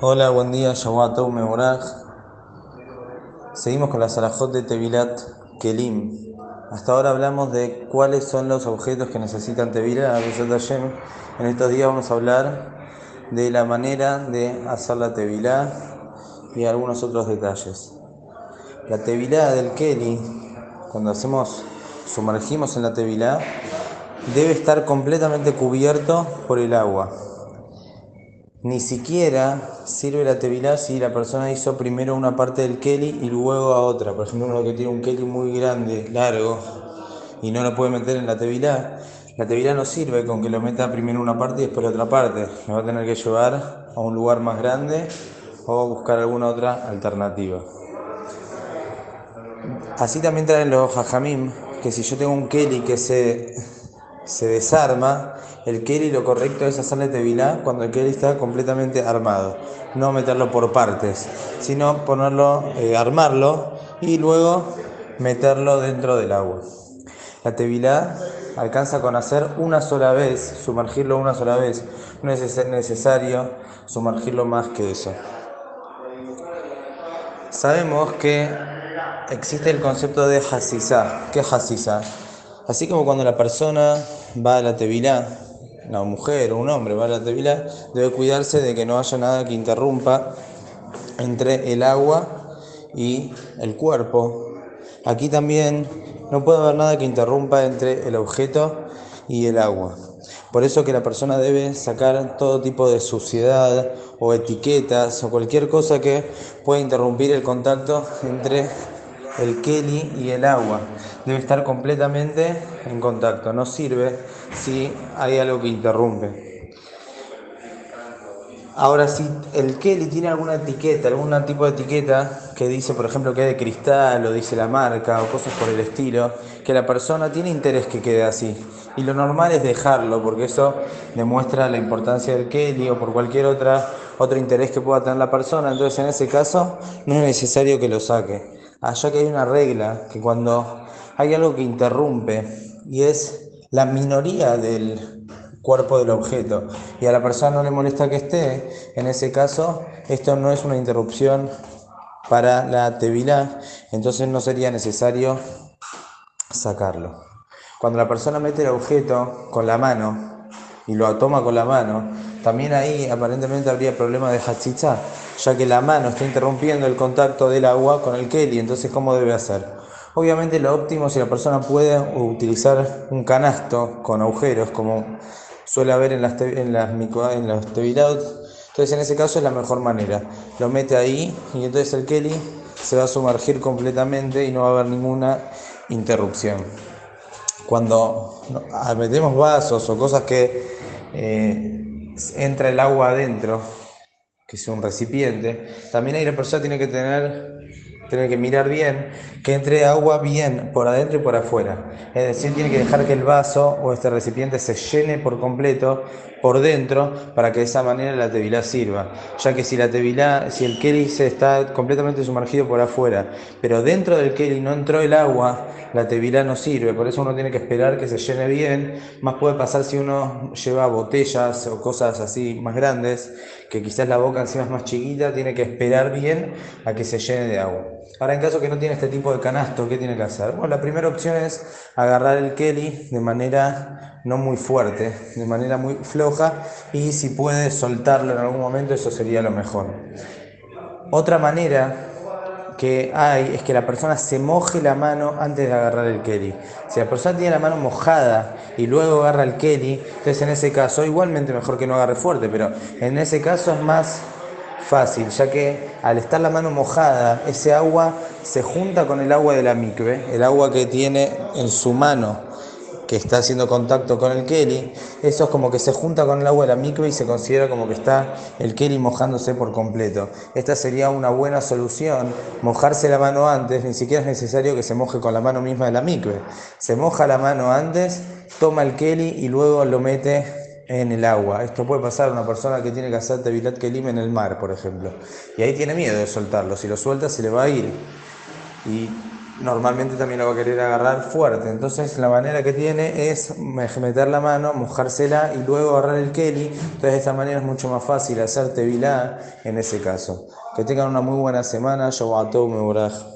Hola, buen día, Shawatou Meboraj. Seguimos con la Salahot de Tevilat Kelim. Hasta ahora hablamos de cuáles son los objetos que necesitan Tevilat. En estos días vamos a hablar de la manera de hacer la Tevilat y algunos otros detalles. La Tevilat del Keli, cuando hacemos, sumergimos en la Tevilat, debe estar completamente cubierto por el agua. Ni siquiera sirve la tevilá si la persona hizo primero una parte del keli y luego a otra. Por ejemplo, uno que tiene un keli muy grande, largo, y no lo puede meter en la tevilá. La tevilá no sirve con que lo meta primero una parte y después la otra parte. Lo va a tener que llevar a un lugar más grande o buscar alguna otra alternativa. Así también traen los jajamim que si yo tengo un keli que se se desarma, el keli lo correcto es hacerle tevilá cuando el keli está completamente armado. No meterlo por partes, sino ponerlo, eh, armarlo y luego meterlo dentro del agua. La tevilá alcanza con hacer una sola vez, sumergirlo una sola vez. No es necesario sumergirlo más que eso. Sabemos que existe el concepto de hasisa. ¿Qué es? Así como cuando la persona va a la tevilá, una mujer o un hombre va a la tevilá, debe cuidarse de que no haya nada que interrumpa entre el agua y el cuerpo. Aquí también no puede haber nada que interrumpa entre el objeto y el agua. Por eso que la persona debe sacar todo tipo de suciedad o etiquetas o cualquier cosa que pueda interrumpir el contacto entre el keli y el agua. Debe estar completamente en contacto. No sirve si hay algo que interrumpe. Ahora, si el keli tiene alguna etiqueta, algún tipo de etiqueta que dice, por ejemplo, que es de cristal o dice la marca o cosas por el estilo, que la persona tiene interés que quede así. Y lo normal es dejarlo, porque eso demuestra la importancia del keli o por cualquier otra, otro interés que pueda tener la persona. Entonces, en ese caso, no es necesario que lo saque allá que hay una regla que cuando hay algo que interrumpe y es la minoría del cuerpo del objeto y a la persona no le molesta que esté, en ese caso esto no es una interrupción para la tevilá, entonces no sería necesario sacarlo. Cuando la persona mete el objeto con la mano y lo toma con la mano, también ahí aparentemente habría problema de hachicha, ya que la mano está interrumpiendo el contacto del agua con el keli, entonces ¿cómo debe hacer? Obviamente lo óptimo si la persona puede utilizar un canasto con agujeros, como suele haber en las, en las, en los entonces en ese caso es la mejor manera. Lo mete ahí y entonces el keli se va a sumergir completamente y no va a haber ninguna interrupción. Cuando metemos vasos o cosas que eh, entra el agua adentro, que es un recipiente, también ahí la persona tiene que tener, tiene que mirar bien que entre agua bien por adentro y por afuera. Es decir, tiene que dejar que el vaso o este recipiente se llene por completo por dentro para que de esa manera la tevilá sirva. Ya que si la tevilá, si el keli se está completamente sumergido por afuera, pero dentro del keli no entró el agua, la tevilá no sirve. Por eso uno tiene que esperar que se llene bien. Más puede pasar si uno lleva botellas o cosas así más grandes, que quizás la boca encima es más chiquita, tiene que esperar bien a que se llene de agua. Ahora, en caso que no tiene este tipo de canasto, ¿qué tiene que hacer? Bueno, la primera opción es agarrar el keli de manera no muy fuerte, de manera muy floja y si puede soltarlo en algún momento eso sería lo mejor. Otra manera que hay es que la persona se moje la mano antes de agarrar el keli. Si la persona tiene la mano mojada y luego agarra el keli, entonces en ese caso, igualmente mejor que no agarre fuerte, pero en ese caso es más fácil, ya que al estar la mano mojada, ese agua se junta con el agua de la mikve, el agua que tiene en su mano que está haciendo contacto con el Kelly, eso es como que se junta con el agua de la micro y se considera como que está el Kelly mojándose por completo. Esta sería una buena solución, mojarse la mano antes, ni siquiera es necesario que se moje con la mano misma de la micro. Se moja la mano antes, toma el Kelly y luego lo mete en el agua. Esto puede pasar a una persona que tiene que hacer Tevilat Kelim en el mar, por ejemplo. Y ahí tiene miedo de soltarlo. Si lo suelta, se le va a ir. Normalmente también lo va a querer agarrar fuerte. Entonces la manera que tiene es meter la mano, mojársela y luego agarrar el Kelly. Entonces de esta manera es mucho más fácil hacer tevilá en ese caso. Que tengan una muy buena semana. Yo a todo me